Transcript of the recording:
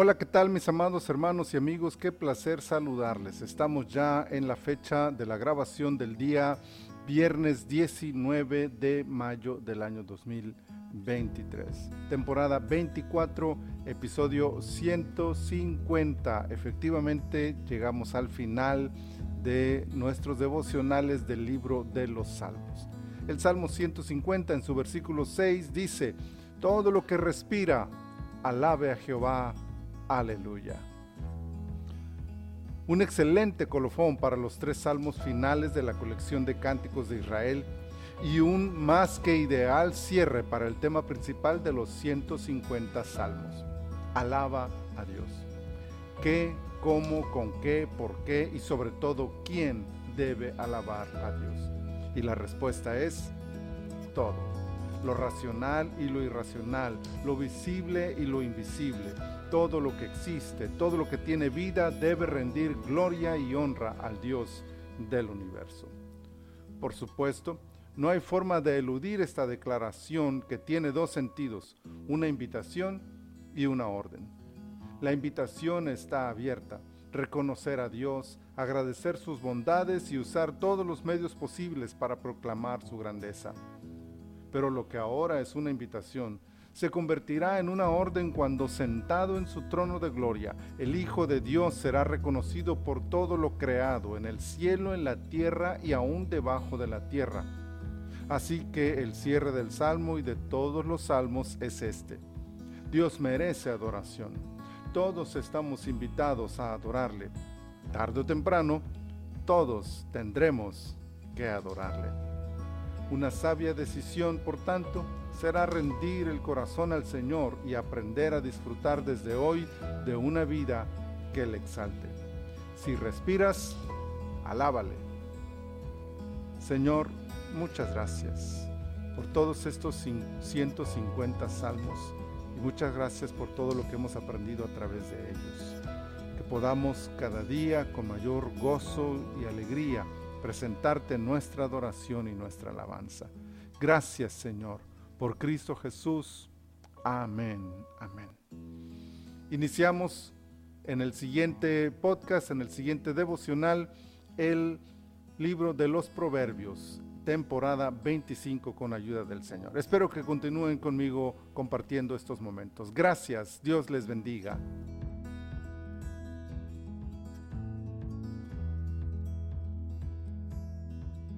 Hola, ¿qué tal mis amados hermanos y amigos? Qué placer saludarles. Estamos ya en la fecha de la grabación del día viernes 19 de mayo del año 2023. Temporada 24, episodio 150. Efectivamente llegamos al final de nuestros devocionales del libro de los Salmos. El Salmo 150 en su versículo 6 dice, todo lo que respira, alabe a Jehová Aleluya. Un excelente colofón para los tres salmos finales de la colección de cánticos de Israel y un más que ideal cierre para el tema principal de los 150 salmos. Alaba a Dios. ¿Qué, cómo, con qué, por qué y sobre todo quién debe alabar a Dios? Y la respuesta es todo. Lo racional y lo irracional, lo visible y lo invisible todo lo que existe, todo lo que tiene vida debe rendir gloria y honra al Dios del universo. Por supuesto, no hay forma de eludir esta declaración que tiene dos sentidos, una invitación y una orden. La invitación está abierta, reconocer a Dios, agradecer sus bondades y usar todos los medios posibles para proclamar su grandeza. Pero lo que ahora es una invitación se convertirá en una orden cuando sentado en su trono de gloria, el Hijo de Dios será reconocido por todo lo creado, en el cielo, en la tierra y aún debajo de la tierra. Así que el cierre del salmo y de todos los salmos es este. Dios merece adoración. Todos estamos invitados a adorarle. Tarde o temprano, todos tendremos que adorarle. Una sabia decisión, por tanto, será rendir el corazón al Señor y aprender a disfrutar desde hoy de una vida que le exalte. Si respiras, alábale. Señor, muchas gracias por todos estos 150 salmos y muchas gracias por todo lo que hemos aprendido a través de ellos. Que podamos cada día con mayor gozo y alegría presentarte nuestra adoración y nuestra alabanza. Gracias Señor por Cristo Jesús. Amén, amén. Iniciamos en el siguiente podcast, en el siguiente devocional, el libro de los Proverbios, temporada 25 con ayuda del Señor. Espero que continúen conmigo compartiendo estos momentos. Gracias, Dios les bendiga.